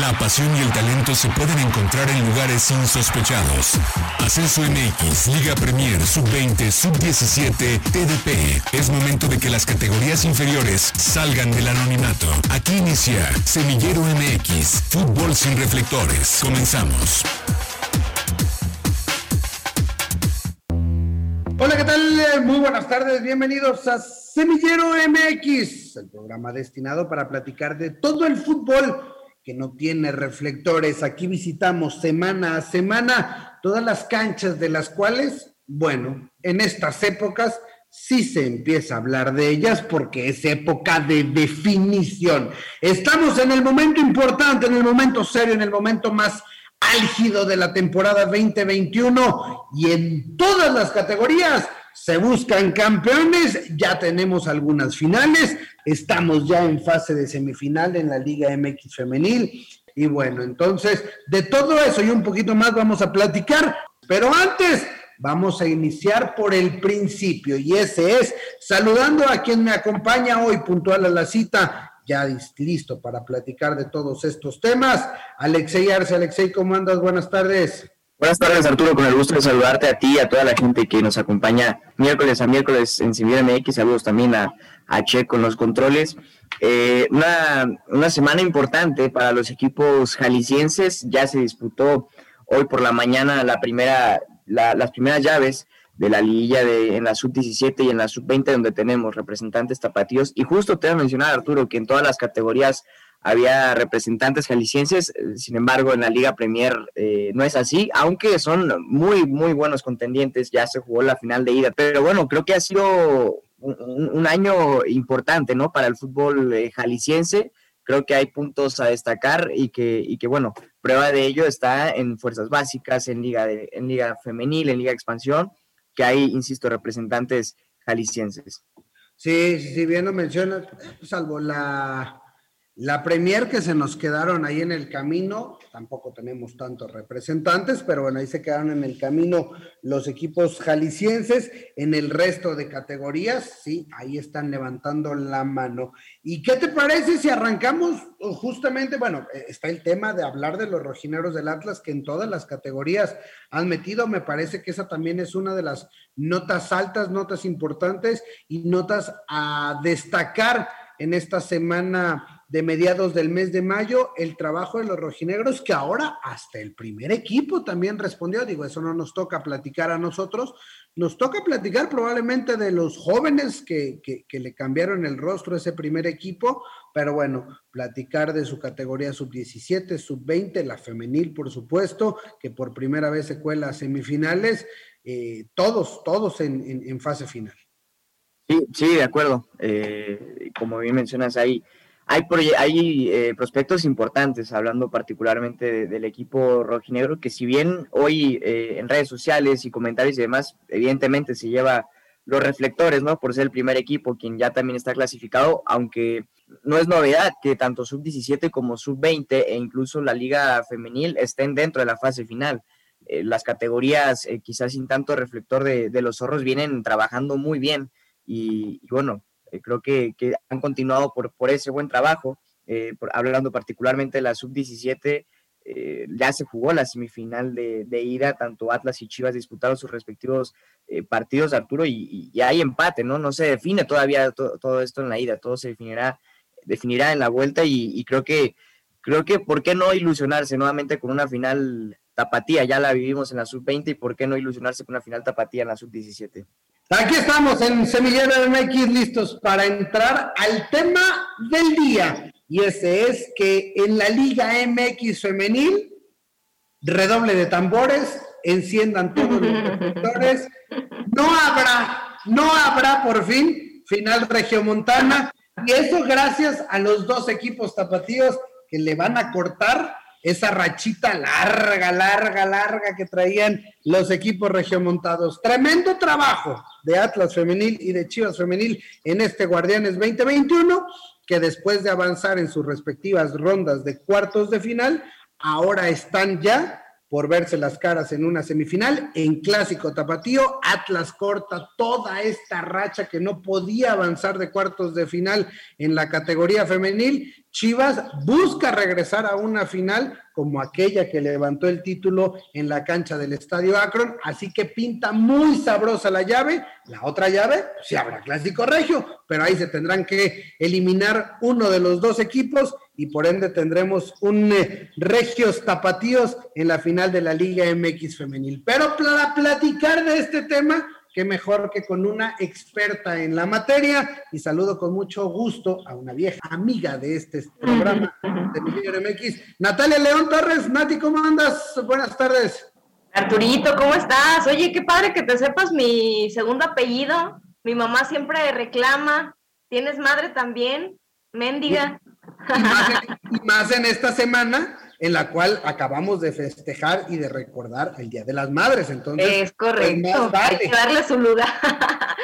La pasión y el talento se pueden encontrar en lugares insospechados. Ascenso MX, Liga Premier, Sub-20, Sub-17, TDP. Es momento de que las categorías inferiores salgan del anonimato. Aquí inicia Semillero MX, Fútbol sin reflectores. Comenzamos. Hola, ¿qué tal? Muy buenas tardes, bienvenidos a Semillero MX, el programa destinado para platicar de todo el fútbol que no tiene reflectores. Aquí visitamos semana a semana todas las canchas de las cuales, bueno, en estas épocas sí se empieza a hablar de ellas porque es época de definición. Estamos en el momento importante, en el momento serio, en el momento más álgido de la temporada 2021 y en todas las categorías se buscan campeones, ya tenemos algunas finales, estamos ya en fase de semifinal en la Liga MX femenil y bueno, entonces de todo eso y un poquito más vamos a platicar, pero antes vamos a iniciar por el principio y ese es saludando a quien me acompaña hoy puntual a la cita, ya listo para platicar de todos estos temas. Alexei Arce, Alexei, ¿cómo andas? Buenas tardes. Buenas tardes, Arturo, con el gusto de saludarte a ti y a toda la gente que nos acompaña miércoles a miércoles en Civil MX. Saludos también a, a Che con los controles. Eh, una, una, semana importante para los equipos jaliscienses. Ya se disputó hoy por la mañana la primera, las primeras llaves de la liguilla de, en la sub-17 y en la sub-20, donde tenemos representantes tapatíos. Y justo te voy a mencionar, Arturo, que en todas las categorías había representantes jaliscienses, eh, sin embargo en la Liga Premier eh, no es así, aunque son muy, muy buenos contendientes, ya se jugó la final de ida, pero bueno, creo que ha sido un, año importante, ¿no? Para el fútbol eh, jalisciense, creo que hay puntos a destacar y que, y que bueno, prueba de ello está en fuerzas básicas, en Liga, de, en Liga Femenil, en Liga Expansión, que hay, insisto, representantes jaliscienses. Sí, sí, bien lo mencionas, salvo la la Premier que se nos quedaron ahí en el camino, tampoco tenemos tantos representantes, pero bueno, ahí se quedaron en el camino los equipos jaliscienses. En el resto de categorías, sí, ahí están levantando la mano. ¿Y qué te parece si arrancamos justamente, bueno, eh, está el tema de hablar de los rojineros del Atlas que en todas las categorías han metido? Me parece que esa también es una de las notas altas, notas importantes y notas a destacar en esta semana de mediados del mes de mayo, el trabajo de los rojinegros, que ahora hasta el primer equipo también respondió. Digo, eso no nos toca platicar a nosotros, nos toca platicar probablemente de los jóvenes que, que, le cambiaron el rostro a ese primer equipo, pero bueno, platicar de su categoría sub-17, sub-20, la femenil, por supuesto, que por primera vez se cuela a semifinales, eh, todos, todos en, fase final. Sí, sí, de acuerdo. Eh, como bien mencionas ahí, hay, hay eh, prospectos importantes, hablando particularmente del equipo rojinegro, que si bien hoy eh, en redes sociales y comentarios y demás, evidentemente se lleva los reflectores, ¿no? Por ser el primer equipo, quien ya también está clasificado, aunque no es novedad que tanto sub-17 como sub-20 e incluso la liga femenil estén dentro de la fase final. Eh, las categorías, quizás sin tanto reflector de, los zorros, vienen trabajando muy bien y bueno, eh, creo que, han continuado por, ese buen trabajo. Eh, hablando particularmente de la sub-17, eh, ya se jugó la semifinal de, ida, tanto Atlas y Chivas disputaron sus respectivos partidos, Arturo, y, hay empate, ¿no? No se define todavía todo esto en la ida, todo se definirá, definirá en la vuelta y, y, creo que, creo que, ¿por qué no ilusionarse nuevamente con una final tapatía? Ya la vivimos en la sub-20 y ¿por qué no ilusionarse con una final tapatía en la sub-17? Aquí estamos en Semillero MX listos para entrar al tema del día. Y ese es que en la Liga MX femenil, redoble de tambores, enciendan todos los reflectores. No habrá, no habrá por fin final regiomontana. Y eso gracias a los dos equipos tapatíos que le van a cortar esa rachita larga, larga, larga que traían los equipos regiomontados. Tremendo trabajo de Atlas Femenil y de Chivas Femenil en este Guardianes 2021, que después de avanzar en sus respectivas rondas de cuartos de final, ahora están ya por verse las caras en una semifinal. En clásico tapatío, Atlas corta toda esta racha que no podía avanzar de cuartos de final en la categoría femenil Chivas busca regresar a una final como aquella que levantó el título en la cancha del Estadio Akron, así que pinta muy sabrosa la llave. La otra llave, pues sí habrá clásico regio, pero ahí se tendrán que eliminar uno de los dos equipos y por ende tendremos un eh, Regios Tapatíos en la final de la Liga MX femenil. Pero para platicar de este tema, qué mejor que con una experta en la materia. Y saludo con mucho gusto a una vieja amiga de este programa de Milenio MX, Natalia León Torres. Nati, ¿cómo andas? Buenas tardes. Arturito, ¿cómo estás? Oye, qué padre que te sepas mi segundo apellido. Mi mamá siempre reclama. ¿Tienes madre también? Mendiga. Y más en esta semana en la cual acabamos de festejar y de recordar el Día de las Madres. Entonces, es correcto. Hay que darle su lugar.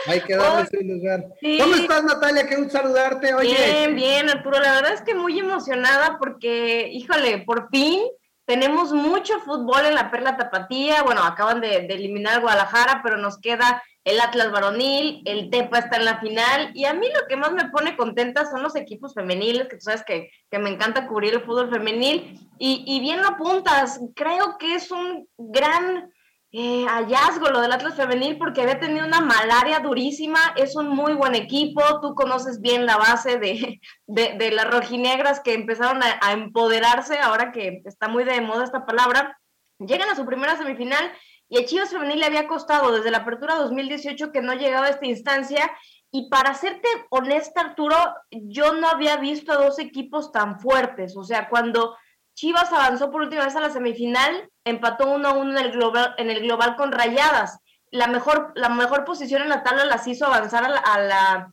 Hay que darle su lugar. ¿Cómo estás, Natalia? Qué gusto saludarte. Oye. Bien, bien, Arturo. La verdad es que muy emocionada porque, híjole, por fin tenemos mucho fútbol en la Perla Tapatía. Bueno, acaban de, de eliminar Guadalajara, pero nos queda el Atlas varonil, el Tepa está en la final y a mí lo que más me pone contenta son los equipos femeniles, que tú sabes que, me encanta cubrir el fútbol femenil y, y, bien lo apuntas, creo que es un gran eh, hallazgo lo del Atlas femenil porque había tenido una malaria durísima, es un muy buen equipo, tú conoces bien la base de, de, las rojinegras que empezaron a, a empoderarse, ahora que está muy de moda esta palabra, llegan a su primera semifinal y a Chivas Femenil le había costado desde la apertura 2018 que no llegaba a esta instancia. Y para serte honesta, Arturo, yo no había visto a dos equipos tan fuertes. O sea, cuando Chivas avanzó por última vez a la semifinal, empató 1 a 1 en el global, en el global con rayadas. La mejor, la mejor posición en la tabla las hizo avanzar a la, a la,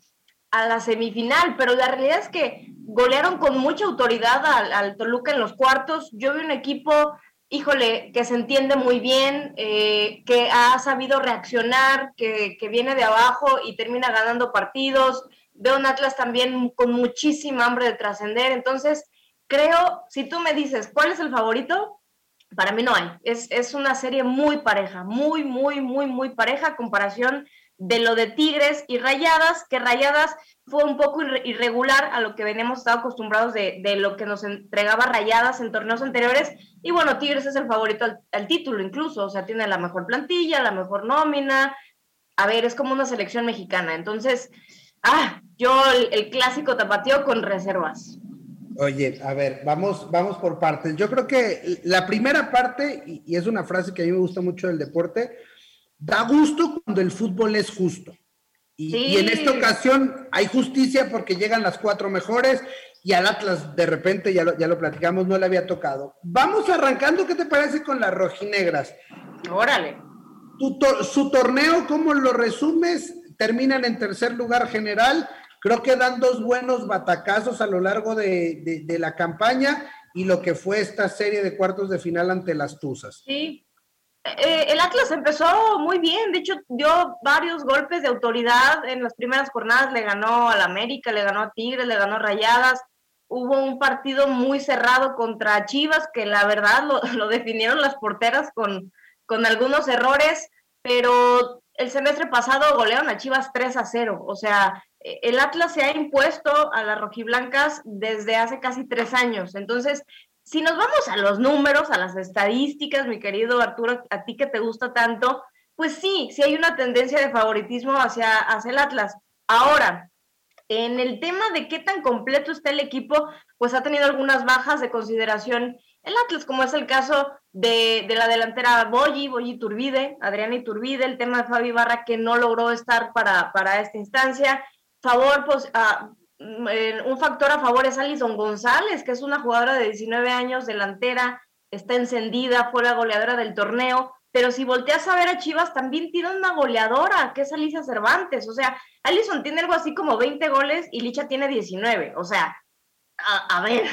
a la semifinal, pero la realidad es que golearon con mucha autoridad al, al Toluca en los cuartos. Yo vi un equipo híjole, que se entiende muy bien, eh, que ha sabido reaccionar, que, viene de abajo y termina ganando partidos. Veo un Atlas también con muchísima hambre de trascender. Entonces, creo, si tú me dices, ¿cuál es el favorito? Para mí no hay. Es, es una serie muy pareja, muy, muy, muy, muy pareja, comparación de lo de Tigres y Rayadas, que Rayadas fue un poco irregular a lo que veníamos estado acostumbrados de, lo que nos entregaba Rayadas en torneos anteriores. Y bueno, Tigres es el favorito al, título incluso, o sea, tiene la mejor plantilla, la mejor nómina. A ver, es como una selección mexicana. Entonces, ah, yo el, clásico tapateo con reservas. Oye, a ver, vamos, vamos por partes. Yo creo que la primera parte, y es una frase que a mí me gusta mucho del deporte, da gusto cuando el fútbol es justo. Y, en esta ocasión hay justicia porque llegan las cuatro mejores y al Atlas de repente, ya lo, ya lo platicamos, no le había tocado. Vamos arrancando, ¿qué te parece con las rojinegras? Órale. su torneo, ¿cómo lo resumes? Terminan en tercer lugar general. Creo que dan dos buenos batacazos a lo largo de, de la campaña y lo que fue esta serie de cuartos de final ante las Tuzas. Sí, eh, el Atlas empezó muy bien, de hecho dio varios golpes de autoridad en las primeras jornadas, le ganó al América, le ganó a Tigres, le ganó a Rayadas, hubo un partido muy cerrado contra Chivas, que la verdad lo, definieron las porteras con, con algunos errores, pero el semestre pasado golearon a Chivas 3 a 0, o sea, el Atlas se ha impuesto a las rojiblancas desde hace casi tres años, entonces si nos vamos a los números, a las estadísticas, mi querido Arturo, a ti que te gusta tanto, pues sí, sí hay una tendencia de favoritismo hacia, hacia el Atlas. Ahora, en el tema de qué tan completo está el equipo, pues ha tenido algunas bajas de consideración el Atlas, como es el caso de, la delantera Boyi, Boyi Turbide, Adriana Iturbide, el tema de Fabi Barra que no logró estar para, para esta instancia. Favor, pues, un factor a favor es Alison González, que es una jugadora de 19 años, delantera, está encendida, fue la goleadora del torneo, pero si volteas a ver a Chivas, también tiene una goleadora, que es Alicia Cervantes, o sea, Alison tiene algo así como 20 goles y Licha tiene 19, o sea, a, ver,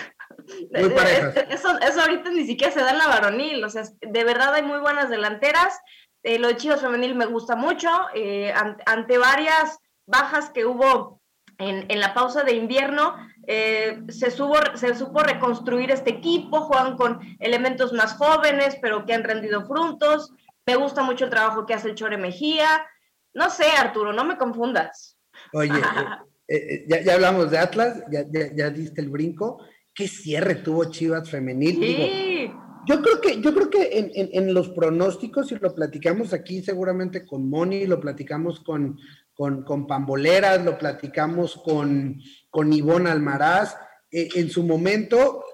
eso, eso, ahorita ni siquiera se da en la varonil, o sea, de verdad hay muy buenas delanteras, eh, lo de Chivas femenil me gusta mucho, eh, ante varias bajas que hubo en, la pausa de invierno eh, se, se supo reconstruir este equipo, juegan con elementos más jóvenes, pero que han rendido frutos. Me gusta mucho el trabajo que hace el Chore Mejía. No sé, Arturo, no me confundas. Oye, eh, ya, ya, hablamos de Atlas, ya, ya, diste el brinco. ¿Qué cierre tuvo Chivas femenil? Sí. yo creo que, yo creo que en, en, los pronósticos, y lo platicamos aquí seguramente con Moni, lo platicamos con, con, con Pamboleras, lo platicamos con, con Ivonne Almaraz, eh, en su momento,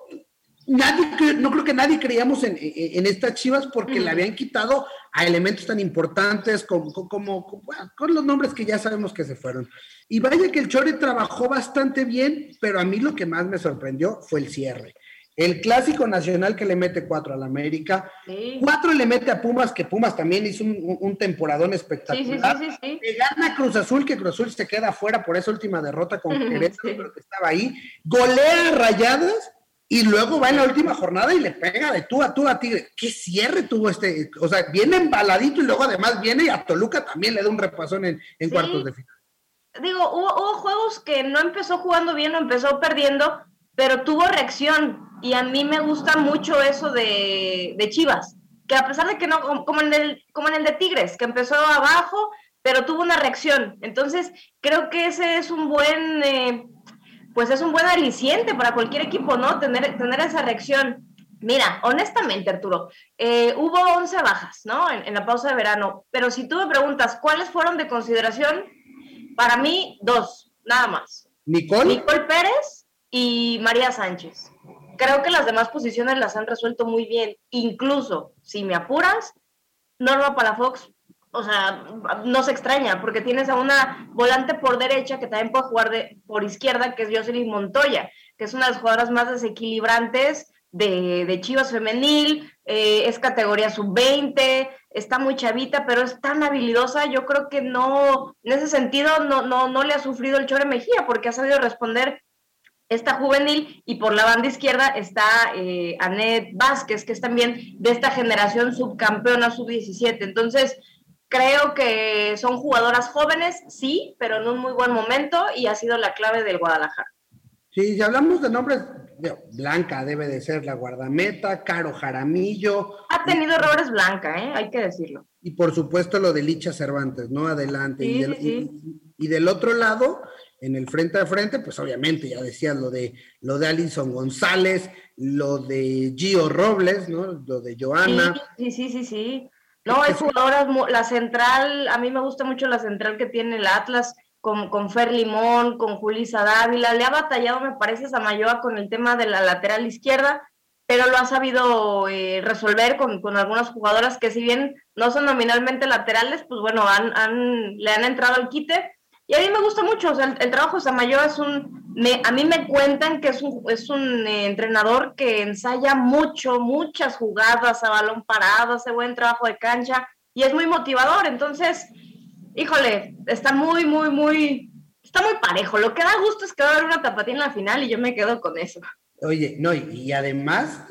nadie, no creo que nadie creíamos en, en, estas Chivas porque le habían quitado a elementos tan importantes como, como, con los nombres que ya sabemos que se fueron. Y vaya que el Chore trabajó bastante bien, pero a mí lo que más me sorprendió fue el cierre. El clásico nacional que le mete cuatro al América, cuatro le mete a Pumas, que Pumas también hizo un, temporadón espectacular. Sí, sí, le gana Cruz Azul, que Cruz Azul se queda fuera por esa última derrota con Querétaro, pero que estaba ahí. Golea rayadas y luego va en la última jornada y le pega de tú a tú a Tigre. ¿Qué cierre tuvo este? O sea, viene embaladito y luego además viene y a Toluca también le da un repasón en, cuartos de final. Digo, hubo, juegos que no empezó jugando bien, no empezó perdiendo, pero tuvo reacción. Y a mí me gusta mucho eso de, Chivas, que a pesar de que no, como en, el, como en el de Tigres, que empezó abajo, pero tuvo una reacción. Entonces, creo que ese es un buen... Eh, pues es un buen aliciente para cualquier equipo, ¿no? Tener, tener esa reacción. Mira, honestamente, Arturo, eh, hubo 11 bajas, ¿no? En, la pausa de verano, pero si tú me preguntas cuáles fueron de consideración, para mí, dos, nada más. Nicole. Nicole Pérez y María Sánchez. Creo que las demás posiciones las han resuelto muy bien. Incluso, si me apuras, Norma Palafox o sea, no se extraña, porque tienes a una volante por derecha que también puede jugar de, por izquierda, que es Jocelyn Montoya, que es una de las jugadoras más desequilibrantes de, Chivas Femenil, eh, es categoría sub-20, está muy chavita, pero es tan habilidosa, yo creo que no, en ese sentido, no, no, no le ha sufrido el Chore Mejía, porque ha sabido responder esta juvenil y por la banda izquierda está eh, Anet Vázquez, que es también de esta generación subcampeona sub-17. Entonces, Creo que son jugadoras jóvenes, sí, pero en un muy buen momento y ha sido la clave del Guadalajara. Sí, si hablamos de nombres, Blanca debe de ser la guardameta, Caro Jaramillo. Ha tenido errores Blanca, ¿eh? hay que decirlo. Y por supuesto lo de Licha Cervantes, ¿no? Adelante. y, del, y, del, otro lado, en el frente a frente, pues obviamente ya decías lo de lo de Alison González, lo de Gio Robles, ¿no? Lo de Joana. Sí, sí, sí, sí. No, hay jugadoras, la central, a mí me gusta mucho la central que tiene el Atlas, con, con Fer Limón, con Julisa Dávila, le ha batallado, me parece, Samayoa con el tema de la lateral izquierda, pero lo ha sabido eh, resolver con, con, algunas jugadoras que si bien no son nominalmente laterales, pues bueno, han, han, le han entrado al quite y a mí me gusta mucho, o sea, el, trabajo de Samayoa es un, me, a mí me cuentan que es un, es un eh, entrenador que ensaya mucho, muchas jugadas a balón parado, hace buen trabajo de cancha y es muy motivador, entonces, híjole, está muy, muy, muy, está muy parejo. Lo que da gusto es que va a haber una tapatía en la final y yo me quedo con eso. Oye, no, y, además,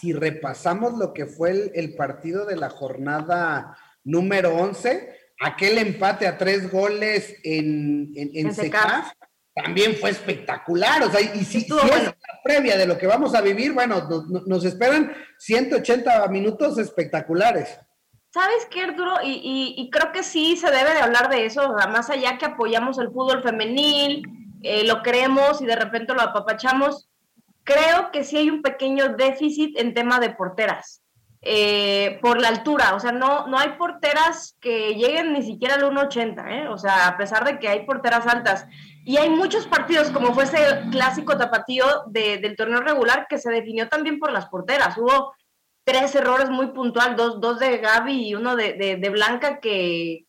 si, repasamos lo que fue el, el partido de la jornada número 11, aquel empate a tres goles en, en, en, también fue espectacular. O sea, y si, si es la previa de lo que vamos a vivir, bueno, nos, esperan 180 minutos espectaculares. ¿Sabes qué, Arturo? Y, y, creo que sí se debe de hablar de eso, más allá que apoyamos el fútbol femenil, eh, lo creemos y de repente lo apapachamos, creo que sí hay un pequeño déficit en tema de porteras. Eh, por la altura, o sea, no, no hay porteras que lleguen ni siquiera al 1.80, ¿eh? o sea, a pesar de que hay porteras altas. Y hay muchos partidos, como fue ese clásico tapatío del torneo regular, que se definió también por las porteras. Hubo tres errores muy puntual, dos, dos de Gaby y uno de, de, Blanca que,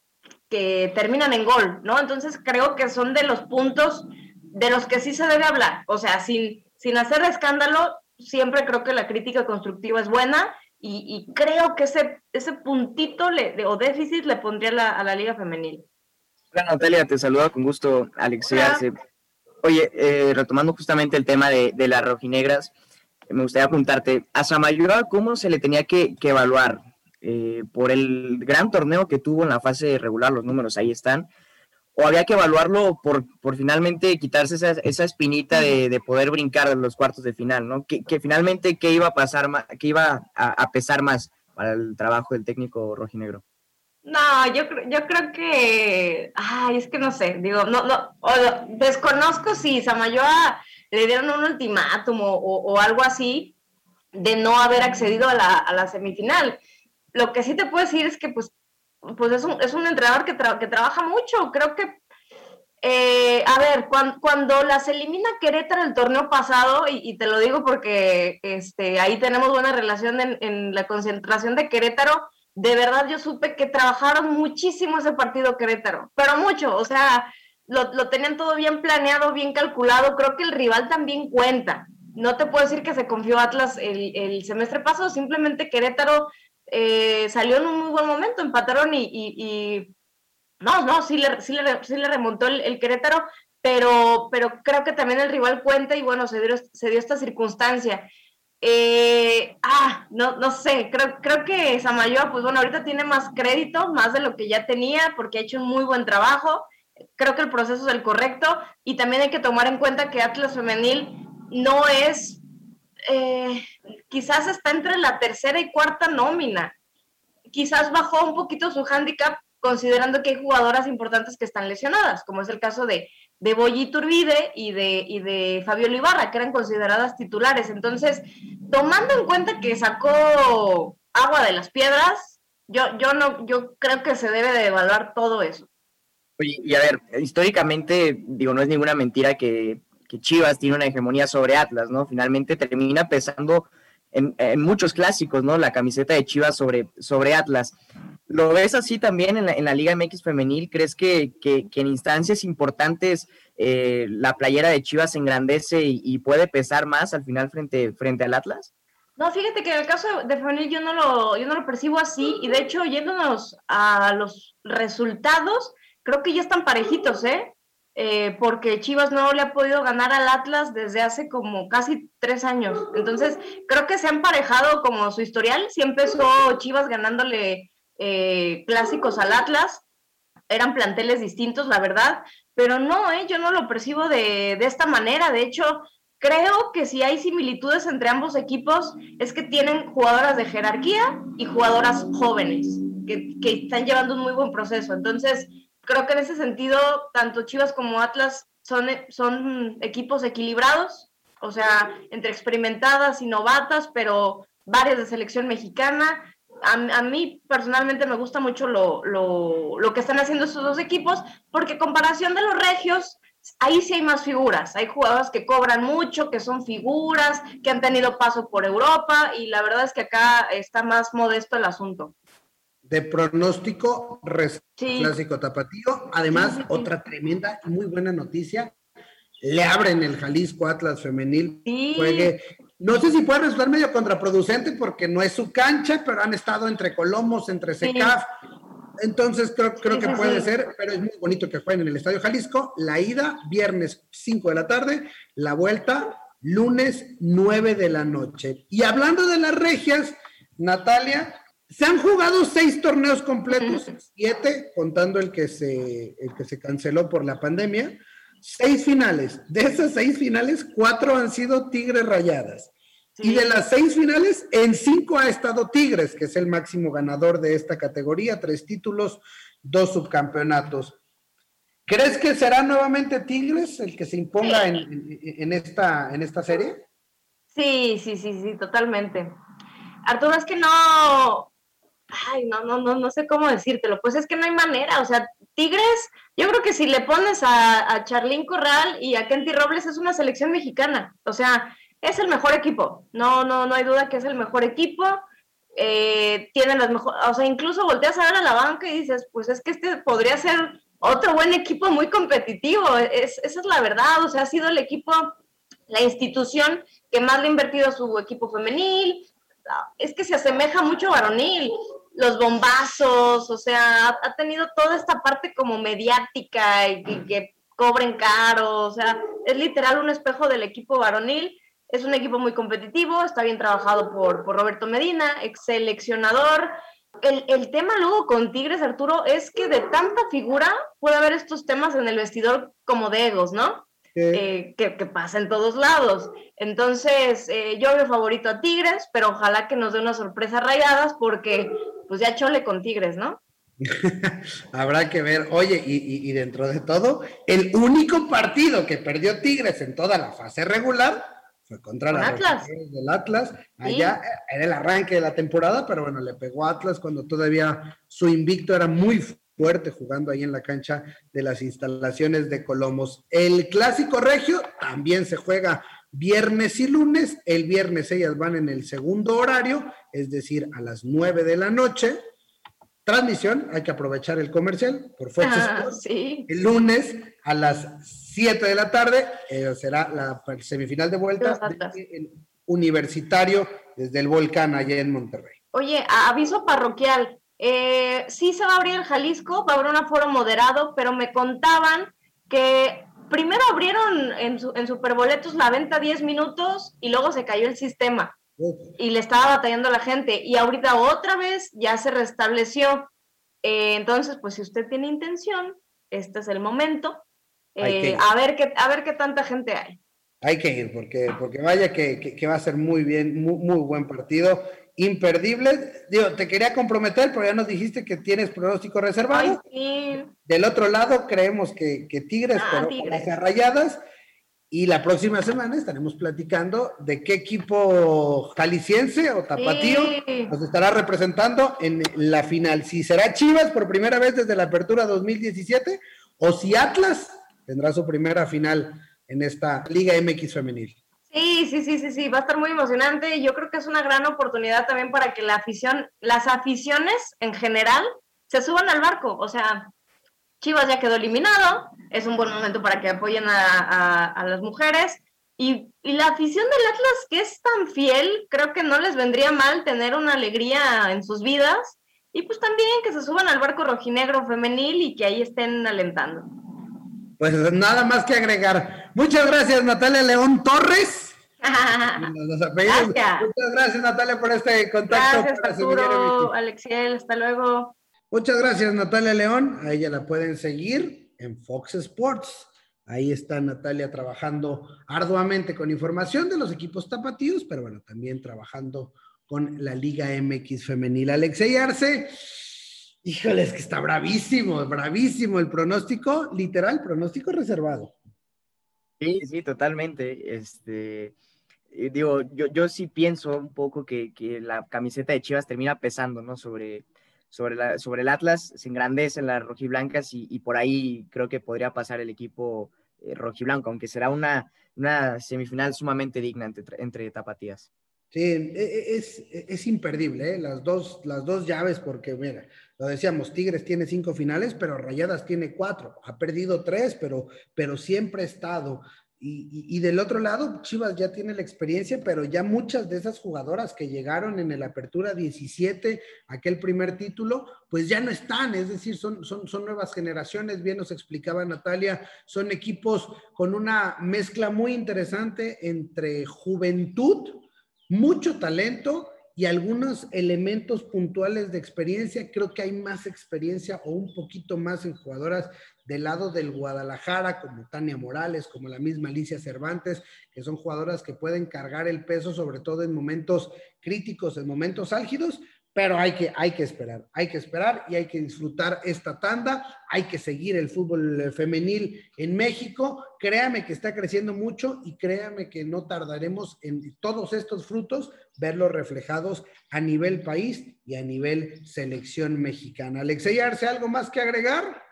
que terminan en gol, ¿no? Entonces creo que son de los puntos de los que sí se debe hablar. O sea, sin, sin hacer escándalo, siempre creo que la crítica constructiva es buena y, creo que ese, ese puntito le, o déficit le pondría a la Liga Femenil. Hola Natalia, te saluda con gusto Alexia. Oye, eh, retomando justamente el tema de, las rojinegras, me gustaría preguntarte, a Samayoa, ¿cómo se le tenía que, evaluar? Eh, por el gran torneo que tuvo en la fase regular, los números ahí están, o había que evaluarlo por, por finalmente quitarse esa, esa espinita de, poder brincar en los cuartos de final, ¿no? Que, finalmente, ¿qué iba a pasar, qué iba a, pesar más para el trabajo del técnico rojinegro? No, yo, yo creo que, ay, es que no sé, digo, no, no, desconozco si Samayoa le dieron un ultimátum o, algo así de no haber accedido a la, a la, semifinal. Lo que sí te puedo decir es que, pues, pues es un, es un entrenador que, que trabaja mucho. Creo que, eh, a ver, cuando, cuando, las elimina Querétaro el torneo pasado, y, te lo digo porque este, ahí tenemos buena relación en, en la concentración de Querétaro, de verdad yo supe que trabajaron muchísimo ese partido Querétaro, pero mucho, o sea, lo, tenían todo bien planeado, bien calculado, creo que el rival también cuenta. No te puedo decir que se confió Atlas el, semestre pasado, simplemente Querétaro eh, salió en un muy buen momento, empataron y, no, no, sí le, sí le, remontó el, Querétaro, pero, pero creo que también el rival cuenta y bueno, se dio, se dio esta circunstancia. Eh, ah, no, no sé, creo, creo que Samayoa, pues bueno, ahorita tiene más crédito, más de lo que ya tenía, porque ha hecho un muy buen trabajo. Creo que el proceso es el correcto y también hay que tomar en cuenta que Atlas Femenil no es, eh, quizás está entre la tercera y cuarta nómina. Quizás bajó un poquito su handicap considerando que hay jugadoras importantes que están lesionadas, como es el caso de, de Boyi Turbide y de, y de Fabio Ibarra, que eran consideradas titulares. Entonces, tomando en cuenta que sacó agua de las piedras, yo, yo no, yo creo que se debe de evaluar todo eso. Oye, y a ver, históricamente, digo, no es ninguna mentira que, Chivas tiene una hegemonía sobre Atlas, ¿no? Finalmente termina pesando en, muchos clásicos, ¿no? La camiseta de Chivas sobre, sobre Atlas. ¿Lo ves así también en la, Liga MX femenil? ¿Crees que, en instancias importantes eh, la playera de Chivas engrandece y, puede pesar más al final frente, frente al Atlas? No, fíjate que en el caso de femenil yo no, lo, yo no lo percibo así y de hecho yéndonos a los resultados, creo que ya están parejitos, ¿eh? ¿Eh? porque Chivas no le ha podido ganar al Atlas desde hace como casi tres años. Entonces, creo que se han parejado como su historial. Sí empezó Chivas ganándole eh, clásicos al Atlas, eran planteles distintos, la verdad, pero no, eh, yo no lo percibo de, esta manera. De hecho, creo que si hay similitudes entre ambos equipos es que tienen jugadoras de jerarquía y jugadoras jóvenes que, están llevando un muy buen proceso. Entonces, creo que en ese sentido, tanto Chivas como Atlas son, son equipos equilibrados, o sea, entre experimentadas y novatas, pero varias de selección mexicana a, mí personalmente me gusta mucho lo, lo, que están haciendo estos dos equipos, porque comparación de los regios, ahí sí hay más figuras. Hay jugadores que cobran mucho, que son figuras, que han tenido paso por Europa, y la verdad es que acá está más modesto el asunto. De pronóstico, clásico tapatío. Además, otra tremenda y muy buena noticia. Le abren el Jalisco Atlas Femenil. Juegue no sé si puede resultar medio contraproducente porque no es su cancha, pero han estado entre Colomos, entre SECAF. Entonces creo, creo que puede ser, pero es muy bonito que jueguen en el Estadio Jalisco. La ida, viernes 5 de la tarde, la vuelta, lunes 9 de la noche. Y hablando de las regias, Natalia, se han jugado seis torneos completos, siete, contando el que se, el que se canceló por la pandemia seis finales. De esas seis finales, cuatro han sido Tigres Rayadas. Y de las seis finales, en cinco ha estado Tigres, que es el máximo ganador de esta categoría, tres títulos, dos subcampeonatos. ¿Crees que será nuevamente Tigres el que se imponga en, esta, en esta serie? Sí, sí, sí, sí, totalmente. Arturo, es que no, ay, no, no, no, no sé cómo decírtelo, pues es que no hay manera, o sea, Tigres, yo creo que si le pones a, a Charlín Corral y a Kenty Robles es una selección mexicana, o sea, es el mejor equipo, no, no, no hay duda que es el mejor equipo, eh, tienen las mejores, o sea, incluso volteas a ver a la banca y dices, pues es que este podría ser otro buen equipo muy competitivo, es, esa es la verdad, o sea, ha sido el equipo, la institución que más le ha invertido a su equipo femenil, es que se asemeja mucho a varonil, los bombazos, o sea, ha, tenido toda esta parte como mediática y, que cobren caro, o sea, es literal un espejo del equipo varonil. Es un equipo muy competitivo, está bien trabajado por, por Roberto Medina, ex seleccionador. El, el, tema luego con Tigres, Arturo, es que de tanta figura puede haber estos temas en el vestidor como de egos, ¿no? Eh, que, pasa en todos lados. Entonces, eh, yo veo favorito a Tigres, pero ojalá que nos dé una sorpresa rayadas porque pues ya chole con Tigres, ¿no? Habrá que ver. Oye, y, dentro de todo, el único partido que perdió Tigres en toda la fase regular fue contra la Atlas. del Atlas. Allá era el arranque de la temporada, pero bueno, le pegó a Atlas cuando todavía su invicto era muy fuerte jugando ahí en la cancha de las instalaciones de Colomos. El clásico regio también se juega viernes y lunes. El viernes ellas van en el segundo horario, es decir, a las nueve de la noche. Transmisión, hay que aprovechar el comercial por Fox ah, Sports. El lunes a las 7 de la tarde eh, será la semifinal de vuelta universitario desde el volcán allá en Monterrey. Oye, aviso parroquial. Eh, sí se va a abrir el Jalisco, va a haber un aforo moderado, pero me contaban que primero abrieron en, en Superboletos la venta 10 minutos y luego se cayó el sistema y le estaba batallando a la gente y ahorita otra vez ya se restableció. Eh, entonces, pues si usted tiene intención, este es el momento. Eh, a, ver qué, a ver qué tanta gente hay. Hay que ir, porque, porque vaya que, va a ser muy bien, muy, muy, buen partido, imperdible. Digo, te quería comprometer, pero ya nos dijiste que tienes pronóstico reservado. Del otro lado, creemos que, Tigres, ah, pero las rayadas. Y la próxima semana estaremos platicando de qué equipo jalisciense o tapatío nos estará representando en la final. Si será Chivas por primera vez desde la apertura 2017 o si Atlas tendrá su primera final en esta Liga MX femenil. Sí, sí, sí, sí, sí, va a estar muy emocionante. Yo creo que es una gran oportunidad también para que la afición, las aficiones en general, se suban al barco. O sea, Chivas ya quedó eliminado, es un buen momento para que apoyen a, las mujeres. Y, la afición del Atlas, que es tan fiel, creo que no les vendría mal tener una alegría en sus vidas. Y pues también que se suban al barco rojinegro femenil y que ahí estén alentando. Pues nada más que agregar. Muchas gracias, Natalia León Torres. gracias. Muchas gracias, Natalia, por este contacto. Gracias, Arturo, Alexiel, hasta luego. Muchas gracias, Natalia León. A ella la pueden seguir en Fox Sports. Ahí está Natalia trabajando arduamente con información de los equipos tapatíos, pero bueno, también trabajando con la Liga MX femenil. Alexey Arce, híjole, es que está bravísimo, bravísimo el pronóstico, literal, pronóstico reservado. Sí, sí, totalmente. Este, eh, digo, yo, yo sí pienso un poco que, que la camiseta de Chivas termina pesando, ¿no? Sobre, sobre, la, sobre el Atlas, se engrandecen las rojiblancas y, y por ahí creo que podría pasar el equipo eh, rojiblanco, aunque será una, una semifinal sumamente digna entre, entre tapatías. Sí, e, e, es, es imperdible, ¿eh? las, dos, las dos llaves, porque mira, lo decíamos, Tigres tiene cinco finales, pero Rayadas tiene cuatro, ha perdido tres, pero, pero siempre ha estado. Y, del otro lado, Chivas ya tiene la experiencia, pero ya muchas de esas jugadoras que llegaron en el Apertura 17, aquel primer título, pues ya no están, es decir, son, son, son nuevas generaciones, bien nos explicaba Natalia, son equipos con una mezcla muy interesante entre juventud, mucho talento y algunos elementos puntuales de experiencia. Creo que hay más experiencia o un poquito más en jugadoras del lado del Guadalajara, como Tania Morales, como la misma Alicia Cervantes, que son jugadoras que pueden cargar el peso, sobre todo en momentos críticos, en momentos álgidos, pero hay que, hay que esperar, hay que esperar y hay que disfrutar esta tanda, hay que seguir el fútbol femenil en México, créame que está creciendo mucho y créame que no tardaremos en todos estos frutos verlos reflejados a nivel país y a nivel selección mexicana. Alexey Arce, ¿algo más que agregar?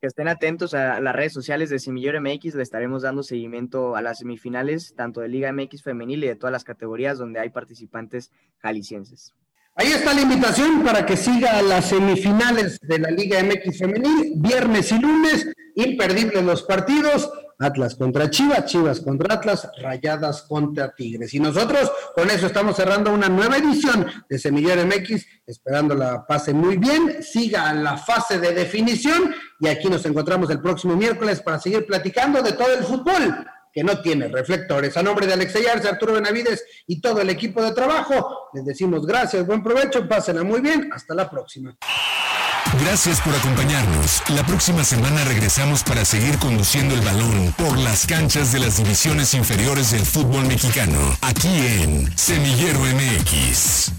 Que estén atentos a las redes sociales de Semillero MX, le estaremos dando seguimiento a las semifinales, tanto de Liga MX femenil y de todas las categorías donde hay participantes jaliscienses. Ahí está la invitación para que siga las semifinales de la Liga MX Femenil, viernes y lunes, imperdibles los partidos, Atlas contra Chivas, Chivas contra Atlas, Rayadas contra Tigres. Y nosotros con eso estamos cerrando una nueva edición de Semillero MX, esperando la pase muy bien, siga la fase de definición y aquí nos encontramos el próximo miércoles para seguir platicando de todo el fútbol que no tiene reflectores. A nombre de Alexey Arce, Arturo Benavides y todo el equipo de trabajo, les decimos gracias, buen provecho, pásenla muy bien, hasta la próxima. Gracias por acompañarnos. La próxima semana regresamos para seguir conduciendo el balón por las canchas de las divisiones inferiores del fútbol mexicano, aquí en Semillero MX.